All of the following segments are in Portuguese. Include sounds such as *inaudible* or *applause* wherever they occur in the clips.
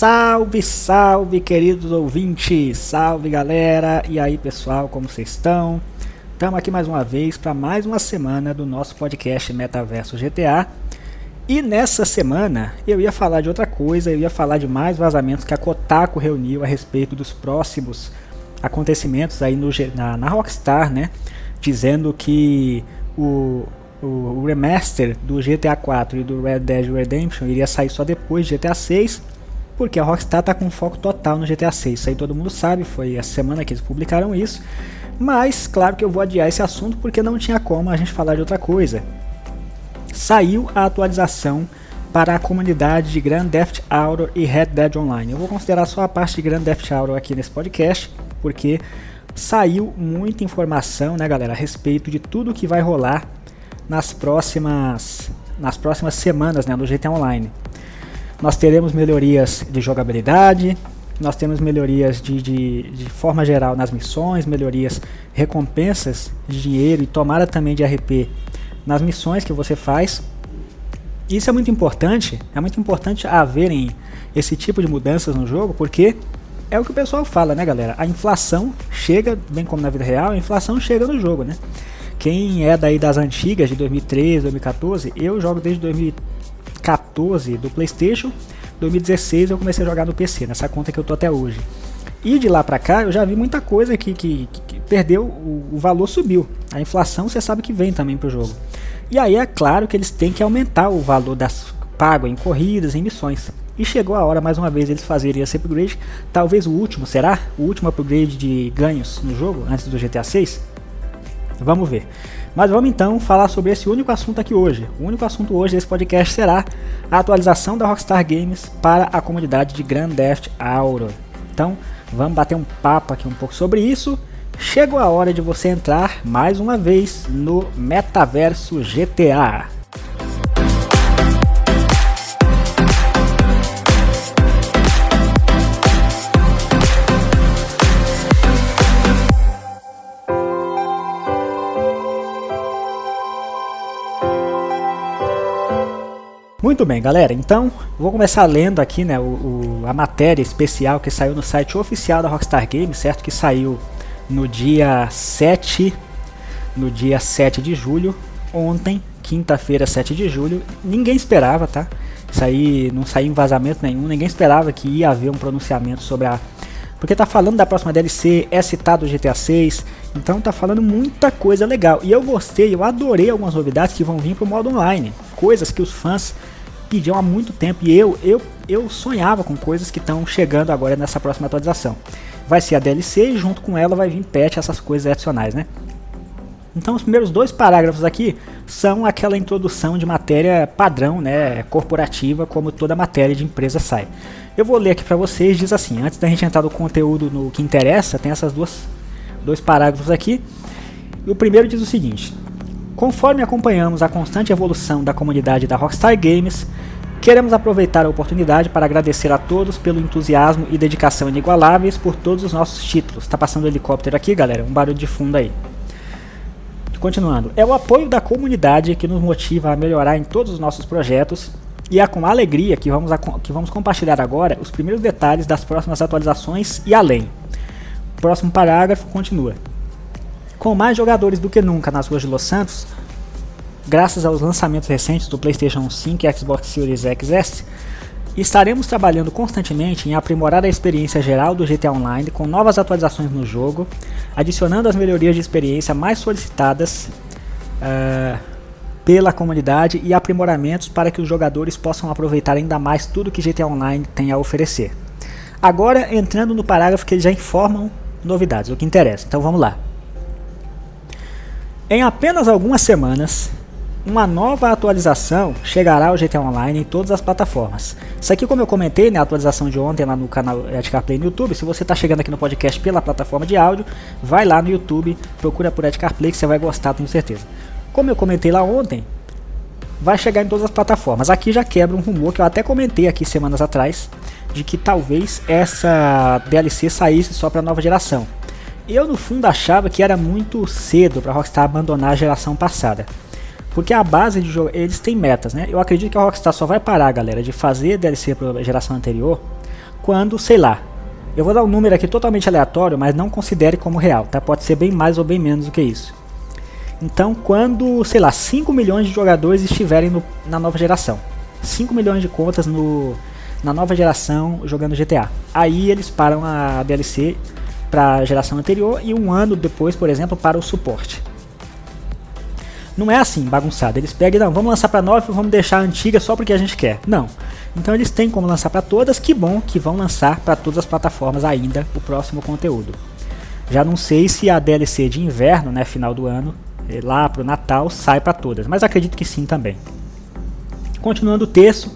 Salve, salve, queridos ouvintes! Salve, galera! E aí, pessoal, como vocês estão? Estamos aqui mais uma vez para mais uma semana do nosso podcast Metaverso GTA. E nessa semana eu ia falar de outra coisa, eu ia falar de mais vazamentos que a Kotaku reuniu a respeito dos próximos acontecimentos aí no, na, na Rockstar, né? Dizendo que o, o, remaster do GTA 4 e do Red Dead Redemption iria sair só depois de GTA 6 porque a Rockstar está com foco total no GTA 6. Isso aí todo mundo sabe, foi essa semana que eles publicaram isso. Mas, claro que eu vou adiar esse assunto porque não tinha como a gente falar de outra coisa. Saiu a atualização para a comunidade de Grand Theft Auto e Red Dead Online. Eu vou considerar só a parte de Grand Theft Auto aqui nesse podcast, porque saiu muita informação, né, galera, a respeito de tudo que vai rolar nas próximas nas próximas semanas, né, no GTA Online nós teremos melhorias de jogabilidade, nós temos melhorias de, de, de, forma geral nas missões, melhorias, recompensas de dinheiro e tomada também de RP nas missões que você faz. Isso é muito importante, é muito importante haverem esse tipo de mudanças no jogo, porque é o que o pessoal fala, né, galera? A inflação chega, bem como na vida real, a inflação chega no jogo, né? Quem é daí das antigas, de 2013, 2014, eu jogo desde 2013 2014 do PlayStation, 2016 eu comecei a jogar no PC, nessa conta que eu tô até hoje. E de lá pra cá eu já vi muita coisa que, que, que perdeu, o, o, valor subiu. A inflação você sabe que vem também pro jogo. E aí é claro que eles têm que aumentar o valor das pago em corridas, em missões. E chegou a hora mais uma vez eles fazerem esse upgrade, talvez o último, será? O último upgrade de ganhos no jogo antes do GTA 6? Vamos ver. Mas vamos então falar sobre esse único assunto aqui hoje. O único assunto hoje desse podcast será a atualização da Rockstar Games para a comunidade de Grand Theft Auto. Então, vamos bater um papo aqui um pouco sobre isso. Chegou a hora de você entrar mais uma vez no Metaverso GTA. Muito bem, galera. Então, vou começar lendo aqui, né, o, o, a matéria especial que saiu no site oficial da Rockstar Games, certo? Que saiu no dia 7, no dia 7 de julho, ontem, quinta-feira, 7 de julho. Ninguém esperava, tá? Isso aí não saiu em vazamento nenhum, ninguém esperava que ia haver um pronunciamento sobre a porque tá falando da próxima DLC, é citado GTA 6, então tá falando muita coisa legal. E eu gostei, eu adorei algumas novidades que vão vir pro modo online, coisas que os fãs pediam há muito tempo e eu eu, eu sonhava com coisas que estão chegando agora nessa próxima atualização. Vai ser a DLC e junto com ela vai vir patch essas coisas adicionais, né? Então os primeiros dois parágrafos aqui são aquela introdução de matéria padrão, né, corporativa, como toda matéria de empresa sai. Eu vou ler aqui para vocês, diz assim, antes da gente entrar no conteúdo no que interessa, tem essas duas dois parágrafos aqui. E o primeiro diz o seguinte: Conforme acompanhamos a constante evolução da comunidade da Rockstar Games, queremos aproveitar a oportunidade para agradecer a todos pelo entusiasmo e dedicação inigualáveis por todos os nossos títulos. Tá passando um helicóptero aqui, galera, um barulho de fundo aí. Continuando, é o apoio da comunidade que nos motiva a melhorar em todos os nossos projetos e é com alegria que vamos, que vamos compartilhar agora os primeiros detalhes das próximas atualizações e além. O próximo parágrafo continua. Com mais jogadores do que nunca nas ruas de Los Santos, graças aos lançamentos recentes do PlayStation 5 e Xbox Series XS, Estaremos trabalhando constantemente em aprimorar a experiência geral do GTA Online com novas atualizações no jogo, adicionando as melhorias de experiência mais solicitadas uh, pela comunidade e aprimoramentos para que os jogadores possam aproveitar ainda mais tudo que GTA Online tem a oferecer. Agora entrando no parágrafo que eles já informam novidades, o que interessa. Então vamos lá. Em apenas algumas semanas, uma nova atualização chegará ao GTA Online em todas as plataformas. Isso aqui, como eu comentei, né, a atualização de ontem lá no canal Edcar Play no YouTube. Se você está chegando aqui no podcast pela plataforma de áudio, vai lá no YouTube, procura por Edcar Play que você vai gostar, tenho certeza. Como eu comentei lá ontem, vai chegar em todas as plataformas. Aqui já quebra um rumor que eu até comentei aqui semanas atrás, de que talvez essa DLC saísse só para nova geração. Eu no fundo achava que era muito cedo para Rockstar abandonar a geração passada. Porque a base de jogo, eles têm metas, né? Eu acredito que a Rockstar só vai parar, galera, de fazer DLC para geração anterior quando, sei lá, eu vou dar um número aqui totalmente aleatório, mas não considere como real, tá? Pode ser bem mais ou bem menos do que isso. Então, quando, sei lá, 5 milhões de jogadores estiverem no, na nova geração, 5 milhões de contas no, na nova geração jogando GTA, aí eles param a DLC para a geração anterior e um ano depois, por exemplo, para o suporte. Não é assim, bagunçado. Eles pegam e não, vamos lançar para nova e vamos deixar a antiga só porque a gente quer. Não. Então eles têm como lançar para todas, que bom que vão lançar para todas as plataformas ainda o próximo conteúdo. Já não sei se a DLC de inverno, né, final do ano, eh, lá pro Natal, sai para todas, mas acredito que sim também. Continuando o texto,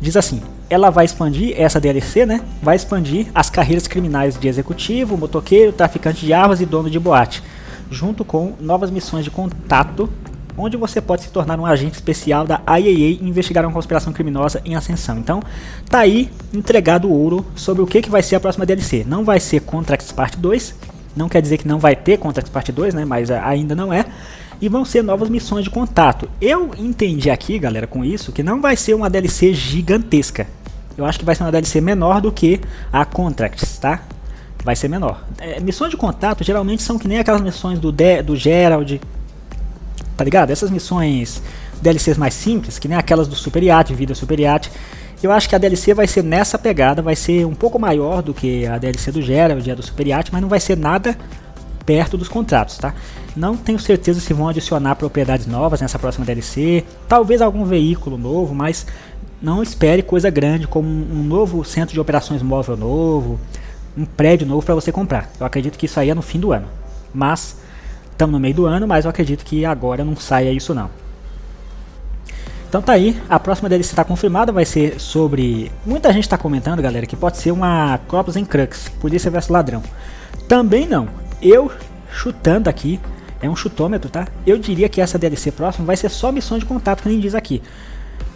diz assim: ela vai expandir essa DLC, né? Vai expandir as carreiras criminais de executivo, motoqueiro, traficante de armas e dono de boate, junto com novas missões de contato onde você pode se tornar um agente especial da IAA e investigar uma conspiração criminosa em ascensão. Então, tá aí entregado o ouro sobre o que, que vai ser a próxima DLC. Não vai ser Contracts Part 2, não quer dizer que não vai ter Contracts Part 2, né, mas ainda não é. E vão ser novas missões de contato. Eu entendi aqui, galera, com isso, que não vai ser uma DLC gigantesca. Eu acho que vai ser uma DLC menor do que a Contracts, tá? Vai ser menor. É, missões de contato geralmente são que nem aquelas missões do, De do Gerald, tá ligado? Essas missões DLCs mais simples, que nem aquelas do Super Yacht, Vida Super Yacht, eu acho que a DLC vai ser nessa pegada, vai ser um pouco maior do que a DLC do Gerald e a do Super Yacht, mas não vai ser nada perto dos contratos, tá? Não tenho certeza se vão adicionar propriedades novas nessa próxima DLC, talvez algum veículo novo, mas não espere coisa grande como um novo centro de operações móvel novo, um prédio novo para você comprar. Eu acredito que isso aí é no fim do ano. Mas Estamos no meio do ano, mas eu acredito que agora não saia isso não. Então tá aí, a próxima DLC está confirmada, vai ser sobre... Muita gente está comentando, galera, que pode ser uma Corpus em Crux, Polícia vs Ladrão. Também não. Eu, chutando aqui, é um chutômetro, tá? Eu diria que essa DLC próxima vai ser só missão de contato, que nem diz aqui.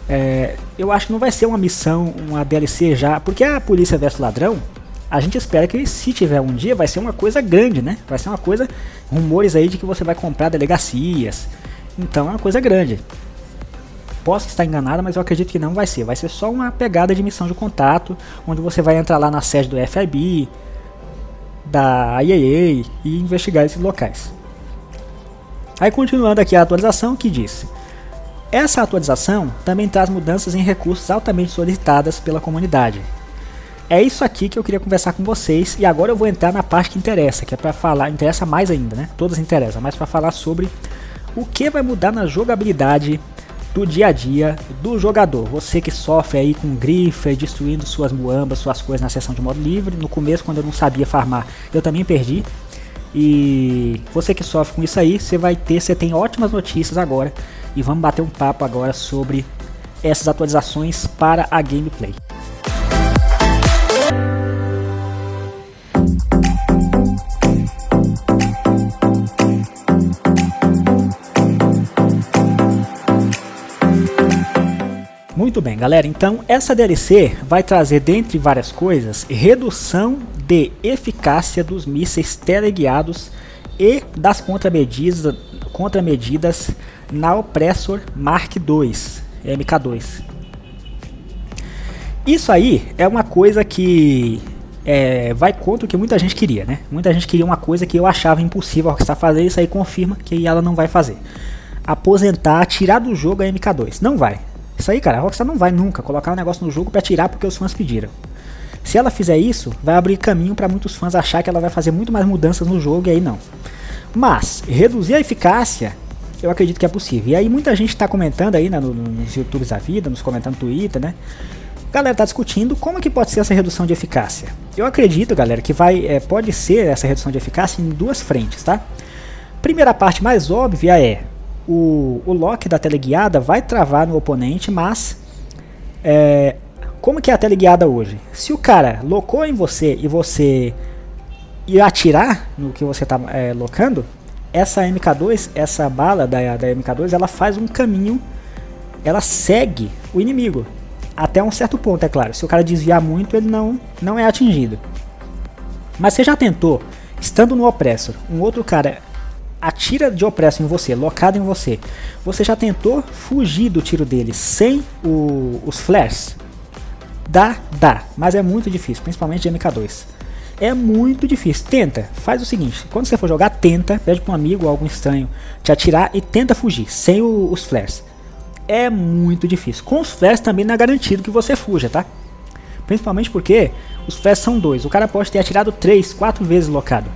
É, eu acho que não vai ser uma missão, uma DLC já, porque a Polícia vs Ladrão, a gente espera que se tiver um dia vai ser uma coisa grande, né? Vai ser uma coisa, rumores aí de que você vai comprar delegacias. Então é uma coisa grande. Posso estar enganado, mas eu acredito que não vai ser. Vai ser só uma pegada de missão de contato, onde você vai entrar lá na sede do FIB, da IAA e investigar esses locais. Aí continuando aqui a atualização que diz: essa atualização também traz mudanças em recursos altamente solicitadas pela comunidade, é isso aqui que eu queria conversar com vocês e agora eu vou entrar na parte que interessa, que é para falar, interessa mais ainda, né? Todas interessam, mas para falar sobre o que vai mudar na jogabilidade do dia a dia do jogador. Você que sofre aí com griffer, destruindo suas muambas, suas coisas na sessão de modo livre. No começo, quando eu não sabia farmar, eu também perdi. E você que sofre com isso aí, você vai ter, você tem ótimas notícias agora. E vamos bater um papo agora sobre essas atualizações para a gameplay. Muito bem, galera. Então, essa DLC vai trazer, dentre várias coisas, redução de eficácia dos mísseis teleguiados e das contramedidas, contramedidas na Oppressor Mark II, MK2. Isso aí é uma coisa que é, vai contra o que muita gente queria, né? Muita gente queria uma coisa que eu achava impossível a Rockstar fazer, isso aí confirma que ela não vai fazer. Aposentar, tirar do jogo a MK2. Não vai. Isso aí, cara, a Rockstar não vai nunca colocar um negócio no jogo para tirar porque os fãs pediram. Se ela fizer isso, vai abrir caminho para muitos fãs achar que ela vai fazer muito mais mudanças no jogo e aí não. Mas, reduzir a eficácia, eu acredito que é possível. E aí muita gente está comentando aí né, nos YouTubes da vida, nos comentários no Twitter, né? Galera tá discutindo como que pode ser essa redução de eficácia. Eu acredito, galera, que vai é, pode ser essa redução de eficácia em duas frentes, tá? Primeira parte mais óbvia é o, o lock da teleguiada vai travar no oponente, mas é, como que é a teleguiada hoje? Se o cara locou em você e você ir atirar no que você está é, locando, essa MK2, essa bala da, da MK2, ela faz um caminho, ela segue o inimigo até um certo ponto, é claro. Se o cara desviar muito, ele não, não é atingido. Mas você já tentou, estando no opressor, um outro cara atira de opresso em você, locado em você, você já tentou fugir do tiro dele sem o, os flares? Dá, dá, mas é muito difícil, principalmente de MK2. É muito difícil. Tenta, faz o seguinte: quando você for jogar, tenta, pede para um amigo ou algum estranho te atirar e tenta fugir, sem o, os flares. É muito difícil. Com os flares também não é garantido que você fuja, tá? Principalmente porque os flares são dois. O cara pode ter atirado três, quatro vezes locado.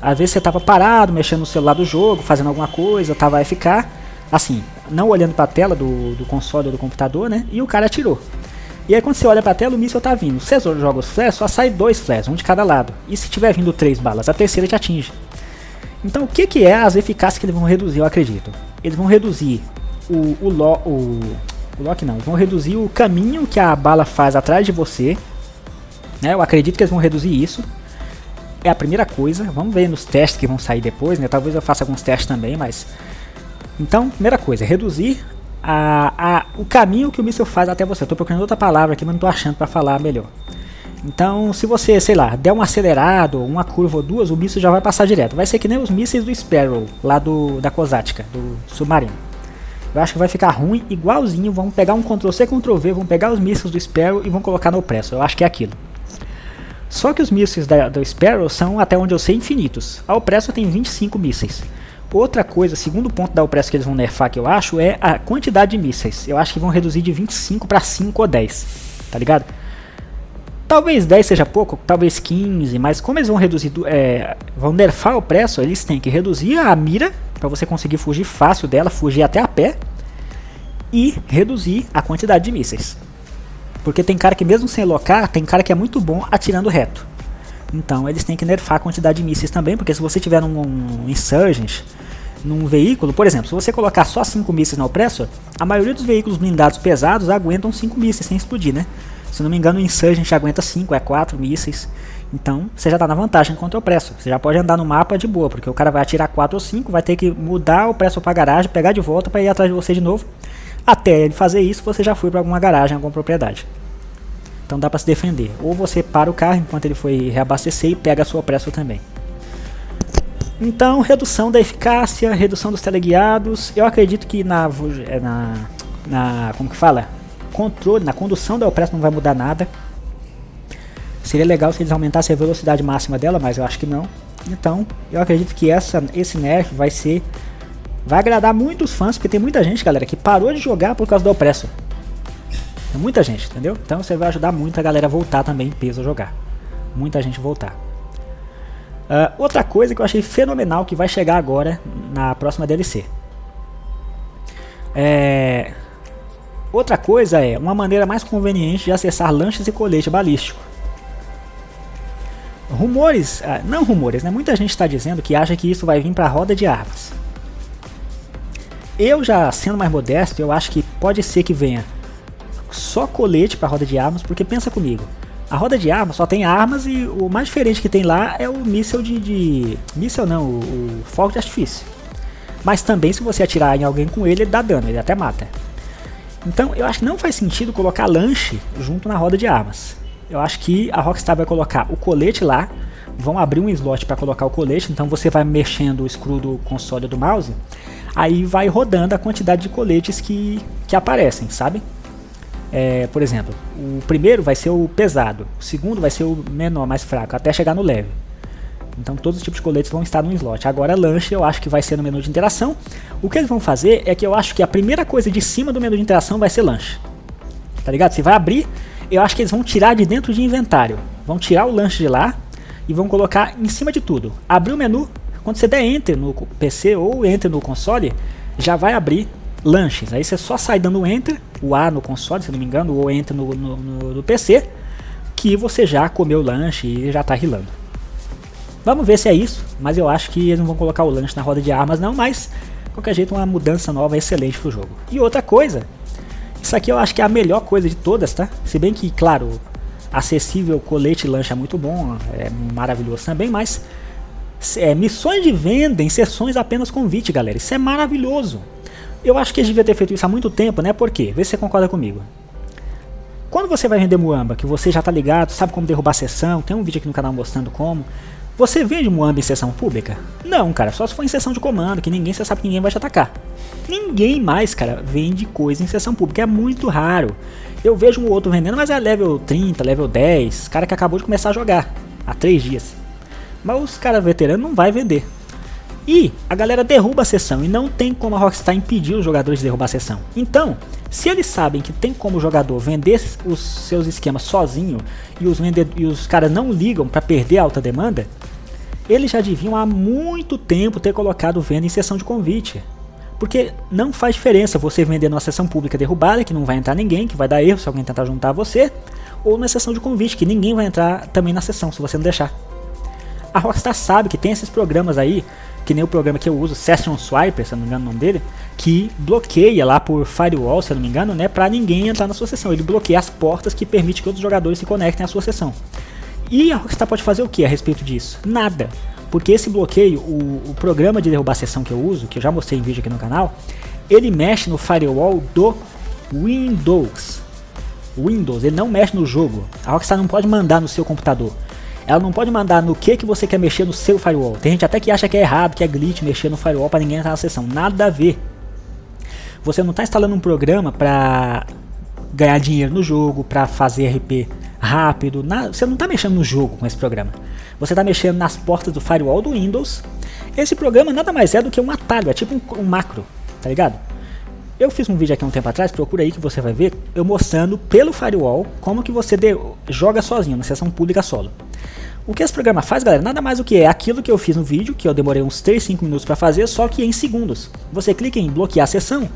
Às vezes você tava parado, mexendo no celular do jogo, fazendo alguma coisa, tava ficar assim, não olhando para a tela do, do console ou do computador, né? E o cara atirou. E aí quando você olha pra tela, o míssil tá vindo. Se você joga os flares, só sai dois flares, um de cada lado. E se tiver vindo três balas, a terceira te atinge. Então o que, que é as eficácias que eles vão reduzir, eu acredito? Eles vão reduzir o, o, lo, o, o lock não, vão reduzir o caminho que a bala faz atrás de você. Né? Eu acredito que eles vão reduzir isso. É a primeira coisa. Vamos ver nos testes que vão sair depois, né? Talvez eu faça alguns testes também, mas. Então, primeira coisa, reduzir a, a, o caminho que o míssil faz até você. Tô procurando outra palavra aqui, mas não tô achando para falar melhor. Então, se você, sei lá, der um acelerado, uma curva ou duas, o míssil já vai passar direto. Vai ser que nem os mísseis do Sparrow, lá do, da Kozatka, do submarino. Eu acho que vai ficar ruim, igualzinho. Vamos pegar um Ctrl-C, Ctrl-V, vão pegar os mísseis do Sparrow e vão colocar no Opressor. Eu acho que é aquilo. Só que os mísseis da, do Sparrow são, até onde eu sei, infinitos. A Opressor tem 25 mísseis. Outra coisa, segundo ponto da Opress que eles vão nerfar que eu acho, é a quantidade de mísseis. Eu acho que vão reduzir de 25 para 5 ou 10, tá ligado? Talvez 10 seja pouco, talvez 15, mas como eles vão reduzir, é, vão nerfar o preço, eles têm que reduzir a mira para você conseguir fugir fácil dela, fugir até a pé e reduzir a quantidade de mísseis. Porque tem cara que mesmo sem locar, tem cara que é muito bom atirando reto. Então eles têm que nerfar a quantidade de mísseis também, porque se você tiver um, um Insurgent num veículo, por exemplo, se você colocar só 5 mísseis na Oppressor, a maioria dos veículos blindados pesados aguentam 5 mísseis sem explodir, né? Se não me engano, o Insurgent aguenta 5, é 4 mísseis. Então, você já está na vantagem contra o Oppressor. Você já pode andar no mapa de boa, porque o cara vai atirar 4 ou 5, vai ter que mudar o Oppressor para garagem, pegar de volta para ir atrás de você de novo. Até ele fazer isso, você já foi para alguma garagem, alguma propriedade. Então dá para se defender. Ou você para o carro enquanto ele foi reabastecer e pega a sua pressa também. Então, redução da eficácia, redução dos teleguiados. Eu acredito que na, é, na, na como que fala? Controle, na condução da Opress não vai mudar nada. Seria legal se eles aumentassem a velocidade máxima dela, mas eu acho que não. Então, eu acredito que essa, esse nerf vai ser vai agradar muitos fãs, porque tem muita gente, galera, que parou de jogar por causa do Oppressor. É muita gente, entendeu? Então você vai ajudar muito a galera a voltar também em peso a jogar. Muita gente voltar. Uh, outra coisa que eu achei fenomenal que vai chegar agora na próxima DLC. É... Outra coisa é uma maneira mais conveniente de acessar lanches e colete balístico. Rumores, uh, não rumores, né? Muita gente está dizendo que acha que isso vai vir para a roda de armas. Eu já sendo mais modesto, eu acho que pode ser que venha só colete para roda de armas, porque pensa comigo. A roda de armas só tem armas e o mais diferente que tem lá é o míssel de. de míssel não, o, o fogo de artifício. Mas também se você atirar em alguém com ele, ele dá dano, ele até mata. Então eu acho que não faz sentido colocar lanche junto na roda de armas. Eu acho que a Rockstar vai colocar o colete lá, vão abrir um slot para colocar o colete, então você vai mexendo o screw do console do mouse, aí vai rodando a quantidade de coletes que, que aparecem, sabe? É, por exemplo, o primeiro vai ser o pesado, o segundo vai ser o menor, mais fraco, até chegar no leve. Então todos os tipos de coletes vão estar no slot. Agora lanche eu acho que vai ser no menu de interação. O que eles vão fazer é que eu acho que a primeira coisa de cima do menu de interação vai ser lanche. Tá ligado? Você vai abrir, eu acho que eles vão tirar de dentro de inventário. Vão tirar o lanche de lá e vão colocar em cima de tudo. Abrir o menu, quando você der enter no PC ou enter no console, já vai abrir lanches. Aí você só sai dando enter, o A no console, se não me engano, ou enter no, no, no, no PC, que você já comeu o lanche e já está rilando. Vamos ver se é isso, mas eu acho que eles não vão colocar o lanche na roda de armas não, mas qualquer jeito uma mudança nova excelente pro jogo. E outra coisa, isso aqui eu acho que é a melhor coisa de todas, tá? Se bem que, claro, acessível colete lanche é muito bom, é maravilhoso também, mas é, missões de venda em sessões apenas convite, galera. Isso é maravilhoso. Eu acho que eles deviam ter feito isso há muito tempo, né? Por quê? Vê se você concorda comigo. Quando você vai vender Muamba, que você já tá ligado, sabe como derrubar a sessão, tem um vídeo aqui no canal mostrando como. Você vende Muamba em sessão pública? Não, cara, só se for em sessão de comando, que ninguém você sabe que ninguém vai te atacar. Ninguém mais, cara, vende coisa em sessão pública, é muito raro. Eu vejo um outro vendendo, mas é level 30, level 10, cara que acabou de começar a jogar há 3 dias. Mas os caras veteranos não vai vender. E a galera derruba a sessão e não tem como a Rockstar impedir os jogadores de derrubar a sessão. Então, se eles sabem que tem como o jogador vender os seus esquemas sozinho e os, e os caras não ligam para perder a alta demanda, eles já deviam há muito tempo ter colocado venda em sessão de convite. Porque não faz diferença você vender numa sessão pública derrubada, que não vai entrar ninguém, que vai dar erro se alguém tentar juntar você, ou na sessão de convite, que ninguém vai entrar também na sessão se você não deixar. A Rockstar sabe que tem esses programas aí, que nem o programa que eu uso, Session Swiper, se eu não me engano o nome dele, que bloqueia lá por firewall, se eu não me engano, né, para ninguém entrar na sua sessão. Ele bloqueia as portas que permite que outros jogadores se conectem à sua sessão. E a Rockstar pode fazer o que a respeito disso? Nada. Porque esse bloqueio, o, o programa de derrubar a sessão que eu uso, que eu já mostrei em vídeo aqui no canal, ele mexe no firewall do Windows. Windows, ele não mexe no jogo. A Rockstar não pode mandar no seu computador. Ela não pode mandar no que que você quer mexer no seu firewall. Tem gente até que acha que é errado, que é glitch mexer no firewall para ninguém entrar na sessão. Nada a ver. Você não está instalando um programa para ganhar dinheiro no jogo, para fazer RP rápido. Na, você não está mexendo no jogo com esse programa. Você está mexendo nas portas do firewall do Windows. Esse programa nada mais é do que um atalho, é tipo um, um macro, tá ligado? Eu fiz um vídeo aqui um tempo atrás, procura aí que você vai ver, eu mostrando pelo firewall como que você de, joga sozinho, na sessão pública solo. O que esse programa faz, galera, nada mais do que é aquilo que eu fiz no vídeo, que eu demorei uns 3, 5 minutos para fazer, só que em segundos. Você clica em bloquear a sessão,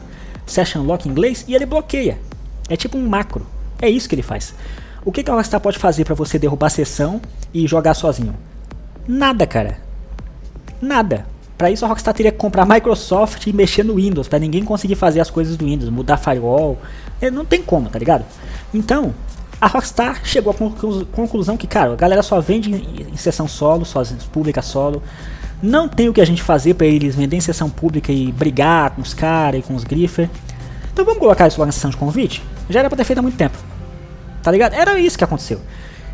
Session Lock em inglês, e ele bloqueia. É tipo um macro. É isso que ele faz. O que, que a Rockstar pode fazer para você derrubar a sessão e jogar sozinho? Nada, cara. Nada. Para isso a Rockstar teria que comprar Microsoft e mexer no Windows, para ninguém conseguir fazer as coisas do Windows, mudar firewall. É, não tem como, tá ligado? Então, a Rockstar chegou à conclusão que, cara, a galera só vende em, sessão solo, só pública solo. Não tem o que a gente fazer para eles vender em sessão pública e brigar com os caras e com os griffer. Então vamos colocar isso lá na sessão de convite? Já era pra ter feito há muito tempo. Tá ligado? Era isso que aconteceu.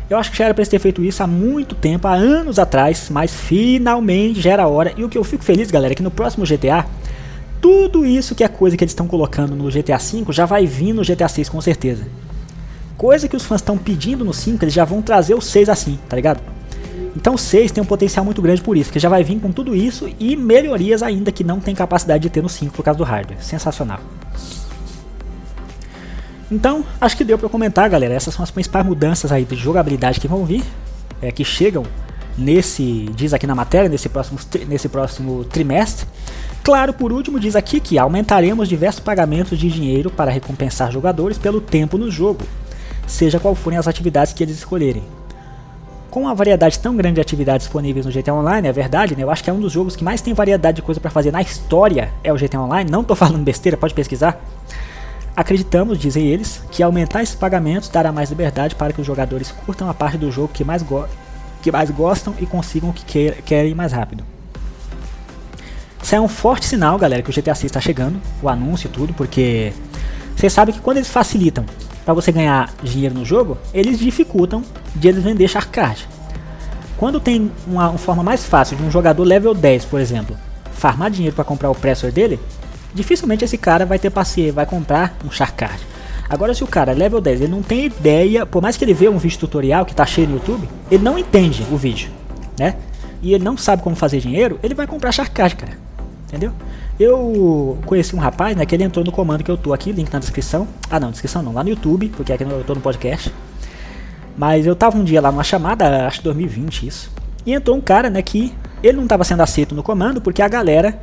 Eu acho que já era pra eles ter feito isso há muito tempo, há anos atrás, mas finalmente já era hora. E o que eu fico feliz, galera, é que no próximo GTA, tudo isso que é coisa que eles estão colocando no GTA V já vai vir no GTA 6 com certeza. Coisa que os fãs estão pedindo no 5, eles já vão trazer o 6 assim, tá ligado? Então o 6 tem um potencial muito grande por isso, que já vai vir com tudo isso e melhorias ainda que não tem capacidade de ter no 5 por causa do hardware. Sensacional. Então, acho que deu para comentar, galera. Essas são as principais mudanças aí de jogabilidade que vão vir, é, que chegam nesse, diz aqui na matéria, nesse próximo, nesse próximo trimestre. Claro, por último, diz aqui que aumentaremos diversos pagamentos de dinheiro para recompensar jogadores pelo tempo no jogo, seja qual forem as atividades que eles escolherem. Com a variedade tão grande de atividades disponíveis no GTA Online, é verdade, né? Eu acho que é um dos jogos que mais tem variedade de coisa para fazer na história é o GTA Online. Não tô *laughs* falando besteira, pode pesquisar. Acreditamos, dizem eles, que aumentar esses pagamentos dará mais liberdade para que os jogadores curtam a parte do jogo que mais, go que mais gostam e consigam o que quer querem mais rápido. Isso é um forte sinal, galera, que o GTA 6 está chegando, o anúncio e tudo, porque vocês sabem que quando eles facilitam para você ganhar dinheiro no jogo, eles dificultam de eles vender Shark Card. Quando tem uma, uma forma mais fácil de um jogador level 10, por exemplo, farmar dinheiro para comprar o pressor dele, dificilmente esse cara vai ter paciência, vai comprar um Sharkcard. Agora se o cara é level 10, ele não tem ideia, por mais que ele veja um vídeo tutorial que tá cheio no YouTube, ele não entende o vídeo, né? E ele não sabe como fazer dinheiro, ele vai comprar Sharkcard, cara. Entendeu? Eu conheci um rapaz, né, que ele entrou no comando que eu tô aqui, link na descrição. Ah, não, descrição não, lá no YouTube, porque aqui eu tô no podcast. Mas eu tava um dia lá numa chamada, acho que 2020 isso. E entrou um cara, né, que ele não estava sendo aceito no comando porque a galera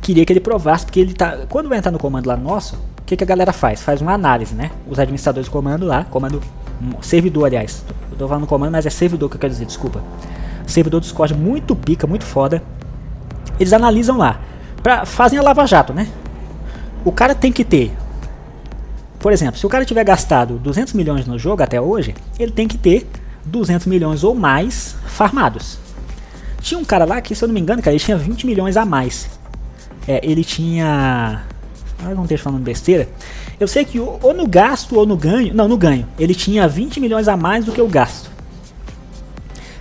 queria que ele provasse, porque ele tá. Quando vai entrar no comando lá nosso, o que, que a galera faz? Faz uma análise, né? Os administradores de comando lá, comando. Servidor, aliás. Eu tô falando comando, mas é servidor que eu quero dizer, desculpa. Servidor do Discord muito pica, muito foda. Eles analisam lá. Pra, fazem a lava-jato, né? O cara tem que ter. Por exemplo, se o cara tiver gastado 200 milhões no jogo até hoje, ele tem que ter 200 milhões ou mais farmados. Tinha um cara lá que, se eu não me engano, cara, ele tinha 20 milhões a mais é, ele tinha. Não esteja falando besteira. Eu sei que ou no gasto ou no ganho. Não, no ganho. Ele tinha 20 milhões a mais do que o gasto.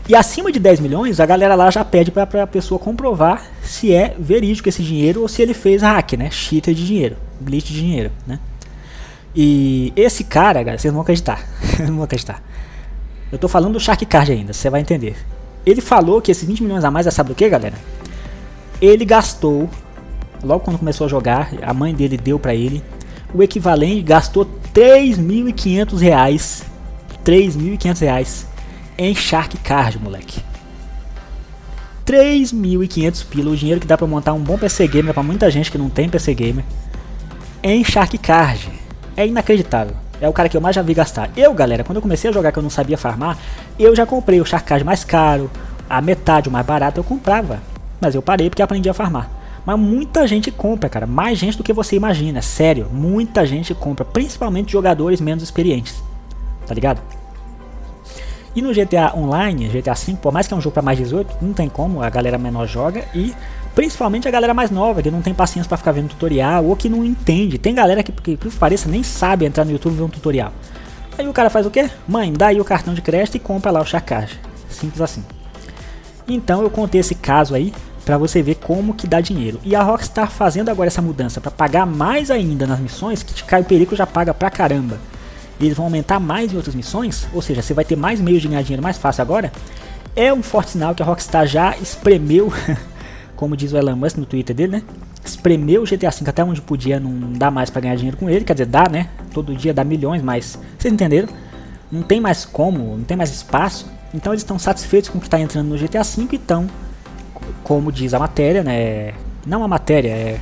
E acima de 10 milhões, a galera lá já pede para a pessoa comprovar se é verídico esse dinheiro ou se ele fez hack, né? Cheater de dinheiro, glitch de dinheiro, né? E esse cara, galera, vocês não vão acreditar. *laughs* não vão acreditar. Eu tô falando do Shark Card ainda, você vai entender. Ele falou que esses 20 milhões a mais é sabe do que, galera? Ele gastou, logo quando começou a jogar, a mãe dele deu para ele, o equivalente, gastou 3.500 reais. 3.500 reais em Shark Card, moleque. 3.500 pila, o dinheiro que dá pra montar um bom PC Gamer pra muita gente que não tem PC Gamer. Em Shark Card. É inacreditável. É o cara que eu mais já vi gastar. Eu, galera, quando eu comecei a jogar que eu não sabia farmar, eu já comprei o Shark Card mais caro, a metade, o mais barato eu comprava. Mas eu parei porque aprendi a farmar. Mas muita gente compra, cara. Mais gente do que você imagina. Sério, muita gente compra. Principalmente jogadores menos experientes. Tá ligado? E no GTA Online, GTA V, por mais que é um jogo para mais 18, não tem como, a galera menor joga e principalmente a galera mais nova, que não tem paciência para ficar vendo tutorial ou que não entende. Tem galera que, que, que pareça, nem sabe entrar no YouTube e ver um tutorial. Aí o cara faz o quê? Mãe, dá aí o cartão de crédito e compra lá o chacage. Simples assim. Então eu contei esse caso aí para você ver como que dá dinheiro. E a Rockstar fazendo agora essa mudança para pagar mais ainda nas missões, que Caio Perico já paga pra caramba eles vão aumentar mais em outras missões, ou seja, você vai ter mais meios de ganhar dinheiro mais fácil agora, é um forte sinal que a Rockstar já espremeu, *laughs* como diz o Elon Musk no Twitter dele, né? Espremeu o GTA V até onde podia, não dá mais para ganhar dinheiro com ele, quer dizer, dá, né? Todo dia dá milhões, mas vocês entenderam? Não tem mais como, não tem mais espaço. Então eles estão satisfeitos com o que está entrando no GTA V e estão, como diz a matéria, né? Não a matéria, é.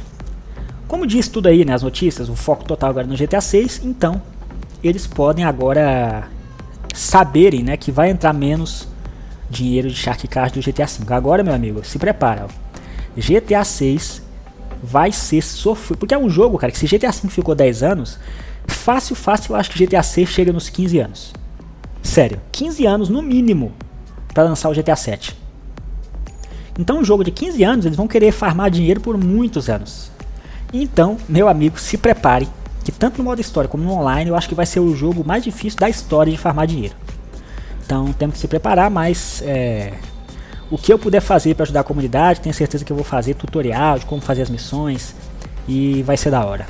Como diz tudo aí, né? As notícias, o foco total agora no GTA 6, então eles podem agora saberem né, que vai entrar menos dinheiro de Shark Card do GTA V. Agora, meu amigo, se prepara. Ó. GTA 6 vai ser sofrido. Porque é um jogo, cara, que se GTA V ficou 10 anos, fácil, fácil, eu acho que GTA 6 chega nos 15 anos. Sério, 15 anos no mínimo para lançar o GTA 7. Então, um jogo de 15 anos, eles vão querer farmar dinheiro por muitos anos. Então, meu amigo, se prepare que tanto no modo história como no online eu acho que vai ser o jogo mais difícil da história de farmar dinheiro. Então temos que se preparar, mas é, o que eu puder fazer para ajudar a comunidade, tenho certeza que eu vou fazer tutorial de como fazer as missões e vai ser da hora.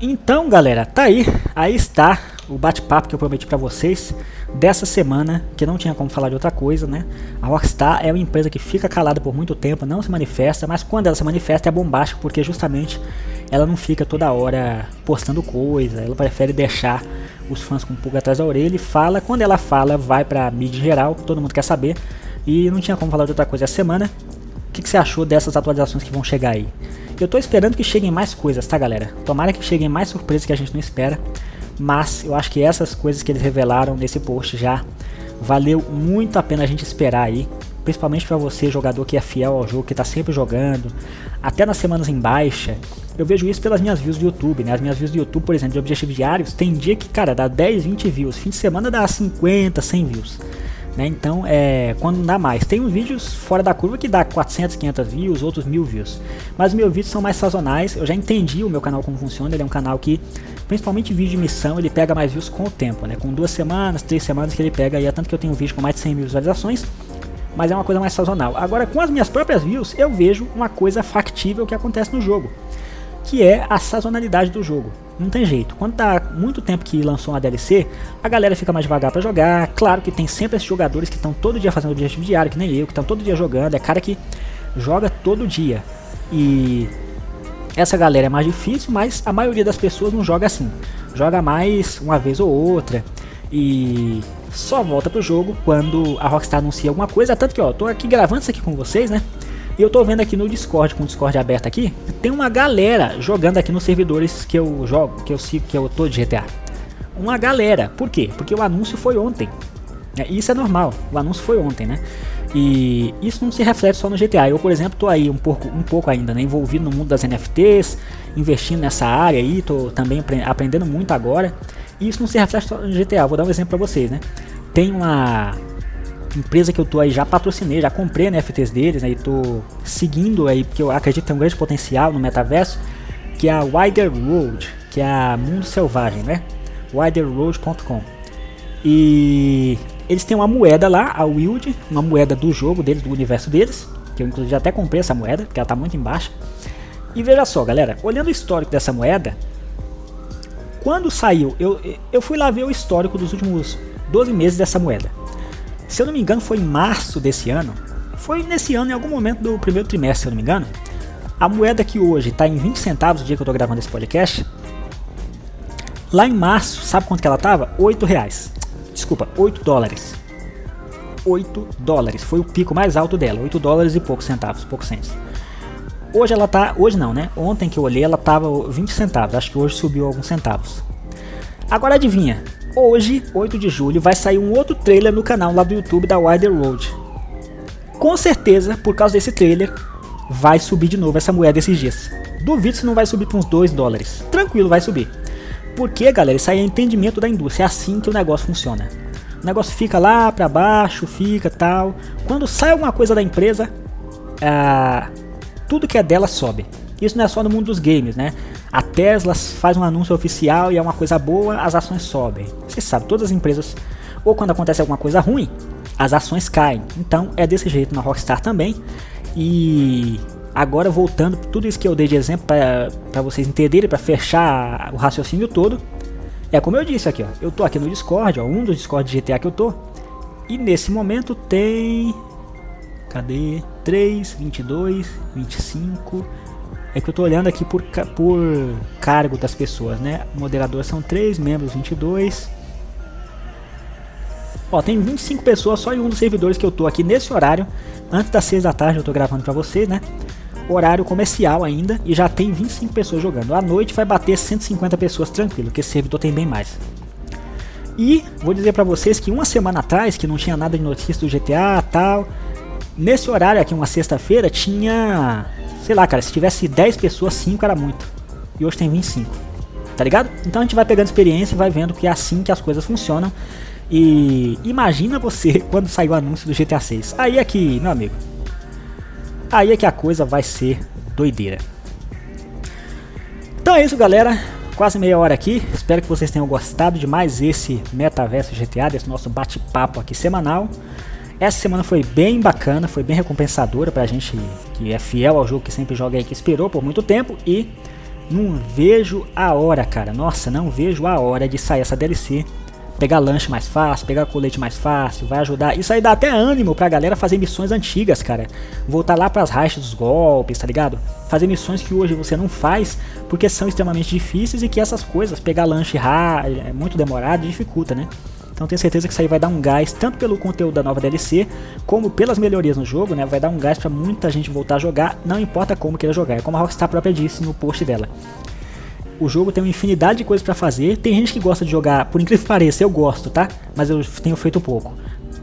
Então, galera, tá aí, aí está o bate-papo que eu prometi para vocês dessa semana, que não tinha como falar de outra coisa, né? A Rockstar é uma empresa que fica calada por muito tempo, não se manifesta, mas quando ela se manifesta é bombástico, porque justamente ela não fica toda hora postando coisa, ela prefere deixar os fãs com um pouco atrás da orelha e fala, quando ela fala, vai pra mídia geral, todo mundo quer saber, e não tinha como falar de outra coisa essa semana. O que, que você achou dessas atualizações que vão chegar aí? Eu tô esperando que cheguem mais coisas, tá galera? Tomara que cheguem mais surpresas que a gente não espera mas eu acho que essas coisas que eles revelaram nesse post já valeu muito a pena a gente esperar aí, principalmente para você jogador que é fiel ao jogo, que está sempre jogando, até nas semanas em baixa. Eu vejo isso pelas minhas views do YouTube, né? As minhas views do YouTube, por exemplo, de objetivos diários, tem dia que, cara, dá 10, 20 views, fim de semana dá 50, 100 views. Né? Então, é, quando não dá mais. Tem uns vídeos fora da curva que dá 400, 500 views, outros 1000 views. Mas meus vídeos são mais sazonais. Eu já entendi o meu canal como funciona. Ele é um canal que, principalmente vídeo de missão, ele pega mais views com o tempo, né? Com duas semanas, três semanas que ele pega aí. É tanto que eu tenho um vídeo com mais de 100 mil visualizações. Mas é uma coisa mais sazonal. Agora, com as minhas próprias views, eu vejo uma coisa factível que acontece no jogo que é a sazonalidade do jogo. Não tem jeito. Quando tá muito tempo que lançou uma DLC, a galera fica mais devagar para jogar. Claro que tem sempre esses jogadores que estão todo dia fazendo objetivo diário, que nem eu, que estão todo dia jogando. É cara que joga todo dia. E essa galera é mais difícil, mas a maioria das pessoas não joga assim. Joga mais uma vez ou outra. E só volta pro jogo quando a Rockstar anuncia alguma coisa. Tanto que, ó, tô aqui gravando isso aqui com vocês, né? E eu tô vendo aqui no Discord, com o Discord aberto aqui, tem uma galera jogando aqui nos servidores que eu jogo, que eu sigo, que eu tô de GTA. Uma galera. Por quê? Porque o anúncio foi ontem. É, isso é normal. O anúncio foi ontem, né? E isso não se reflete só no GTA. Eu, por exemplo, tô aí um pouco, um pouco ainda, né, envolvido no mundo das NFTs, investindo nessa área aí, tô também aprendendo muito agora. E isso não se reflete só no GTA. Vou dar um exemplo para vocês, né? Tem uma empresa que eu tô aí já patrocinei, já comprei NFTs deles, né, e tô seguindo aí, porque eu acredito que tem um grande potencial no metaverso, que é a Wider Road, que é a Mundo Selvagem, né? widerroad.com. E eles têm uma moeda lá, a Wild, uma moeda do jogo deles, do universo deles, que eu inclusive até comprei essa moeda, porque ela tá muito embaixo. E veja só, galera, olhando o histórico dessa moeda, quando saiu, eu, eu fui lá ver o histórico dos últimos 12 meses dessa moeda. Se eu não me engano, foi em março desse ano. Foi nesse ano, em algum momento do primeiro trimestre, se eu não me engano. A moeda que hoje está em 20 centavos, o dia que eu estou gravando esse podcast. Lá em março, sabe quanto que ela estava? 8 reais. Desculpa, 8 dólares. 8 dólares. Foi o pico mais alto dela. 8 dólares e poucos centavos, poucos centos. Hoje ela tá. Hoje não, né? Ontem que eu olhei ela tava 20 centavos. Acho que hoje subiu alguns centavos. Agora adivinha. Hoje, 8 de julho, vai sair um outro trailer no canal lá do YouTube da Wider Road. Com certeza, por causa desse trailer, vai subir de novo essa moeda esses dias. Duvido se não vai subir para uns 2 dólares. Tranquilo, vai subir. Porque, galera, isso aí é entendimento da indústria. É assim que o negócio funciona. O negócio fica lá para baixo, fica tal. Quando sai alguma coisa da empresa, ah, tudo que é dela sobe. Isso não é só no mundo dos games, né? A Tesla faz um anúncio oficial e é uma coisa boa, as ações sobem. Você sabe, todas as empresas, ou quando acontece alguma coisa ruim, as ações caem. Então é desse jeito na Rockstar também. E agora voltando tudo isso que eu dei de exemplo para vocês entenderem, para fechar o raciocínio todo, é como eu disse aqui, ó. Eu tô aqui no Discord, ó, um dos Discord de GTA que eu tô. E nesse momento tem cadê? 3, 22, 25. É que eu tô olhando aqui por, por cargo das pessoas, né? Moderadores são 3, membros 22. Ó, tem 25 pessoas só em um dos servidores que eu tô aqui nesse horário. Antes das 6 da tarde eu tô gravando pra vocês, né? Horário comercial ainda e já tem 25 pessoas jogando. À noite vai bater 150 pessoas tranquilo, que esse servidor tem bem mais. E vou dizer para vocês que uma semana atrás, que não tinha nada de notícia do GTA tal, nesse horário aqui, uma sexta-feira, tinha. Sei lá, cara, se tivesse 10 pessoas, 5 era muito. E hoje tem 25. Tá ligado? Então a gente vai pegando experiência e vai vendo que é assim que as coisas funcionam. E imagina você *laughs* quando sair o anúncio do GTA 6. Aí é que, meu amigo. Aí é que a coisa vai ser doideira. Então é isso, galera. Quase meia hora aqui. Espero que vocês tenham gostado de mais esse Metaverso GTA, desse nosso bate-papo aqui semanal. Essa semana foi bem bacana, foi bem recompensadora pra gente que é fiel ao jogo que sempre joga aí, que esperou por muito tempo e não vejo a hora, cara. Nossa, não vejo a hora de sair essa DLC. Pegar lanche mais fácil, pegar colete mais fácil, vai ajudar. Isso aí dá até ânimo pra galera fazer missões antigas, cara. Voltar lá pras raixas dos golpes, tá ligado? Fazer missões que hoje você não faz porque são extremamente difíceis e que essas coisas, pegar lanche raro, é muito demorado, dificulta, né? Então tenho certeza que isso aí vai dar um gás, tanto pelo conteúdo da nova DLC, como pelas melhorias no jogo, né? Vai dar um gás para muita gente voltar a jogar, não importa como queira jogar. É como a Rockstar própria disse no post dela. O jogo tem uma infinidade de coisas para fazer. Tem gente que gosta de jogar, por incrível que pareça, eu gosto, tá? Mas eu tenho feito pouco.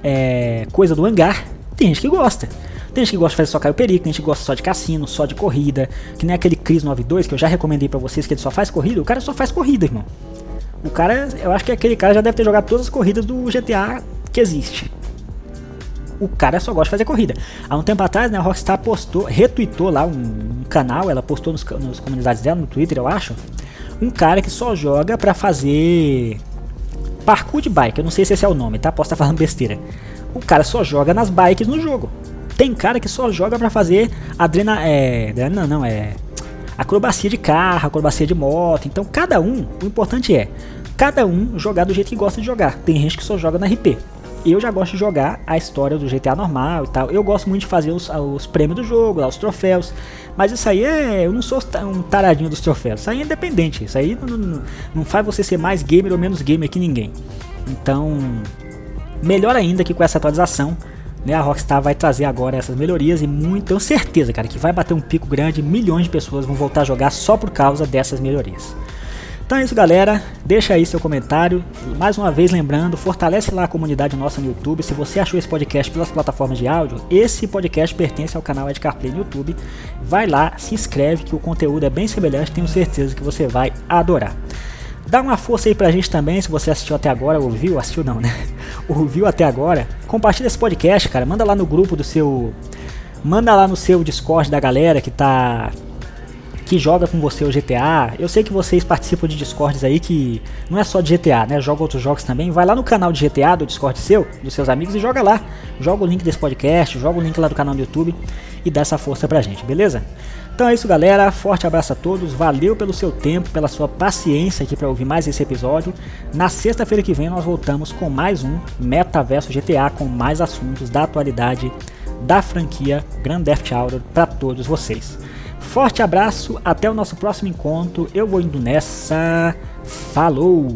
É, coisa do hangar, tem gente que gosta. Tem gente que gosta de fazer só Caio Perico, tem gente que gosta só de cassino, só de corrida. Que nem aquele Chris 92 que eu já recomendei para vocês que ele só faz corrida. O cara só faz corrida, irmão. O cara, eu acho que aquele cara já deve ter jogado todas as corridas do GTA que existe. O cara só gosta de fazer corrida. Há um tempo atrás, né, a Rockstar postou, retweetou lá um, um canal, ela postou nos, nos, comunidades dela, no Twitter, eu acho, um cara que só joga pra fazer parkour de bike. Eu não sei se esse é o nome, tá? Posso estar falando besteira. O cara só joga nas bikes no jogo. Tem cara que só joga pra fazer adrena... É... Não, não, é acrobacia de carro, acrobacia de moto. Então, cada um, o importante é cada um jogar do jeito que gosta de jogar. Tem gente que só joga na RP. Eu já gosto de jogar a história do GTA normal e tal. Eu gosto muito de fazer os, os prêmios do jogo, os troféus. Mas isso aí é. Eu não sou um taradinho dos troféus. Isso aí é independente. Isso aí não, não, não faz você ser mais gamer ou menos gamer que ninguém. Então, melhor ainda que com essa atualização né, a Rockstar vai trazer agora essas melhorias e muito, tenho certeza, cara, que vai bater um pico grande, milhões de pessoas vão voltar a jogar só por causa dessas melhorias. Então é isso, galera. Deixa aí seu comentário. Mais uma vez lembrando, fortalece lá a comunidade nossa no YouTube. Se você achou esse podcast pelas plataformas de áudio, esse podcast pertence ao canal Ed CarPlay no YouTube. Vai lá, se inscreve que o conteúdo é bem semelhante, tenho certeza que você vai adorar. Dá uma força aí pra gente também, se você assistiu até agora, ouviu, assistiu não, né? *laughs* Ouviu até agora. Compartilha esse podcast, cara. Manda lá no grupo do seu. Manda lá no seu Discord da galera que tá. Que joga com você o GTA. Eu sei que vocês participam de Discords aí que não é só de GTA, né? Joga outros jogos também. Vai lá no canal de GTA do Discord seu, dos seus amigos e joga lá. Joga o link desse podcast, joga o link lá do canal do YouTube e dá essa força pra gente, beleza? Então é isso, galera. Forte abraço a todos. Valeu pelo seu tempo, pela sua paciência aqui para ouvir mais esse episódio. Na sexta-feira que vem nós voltamos com mais um Metaverso GTA com mais assuntos da atualidade da franquia Grand Theft Auto para todos vocês forte abraço, até o nosso próximo encontro. Eu vou indo nessa. Falou!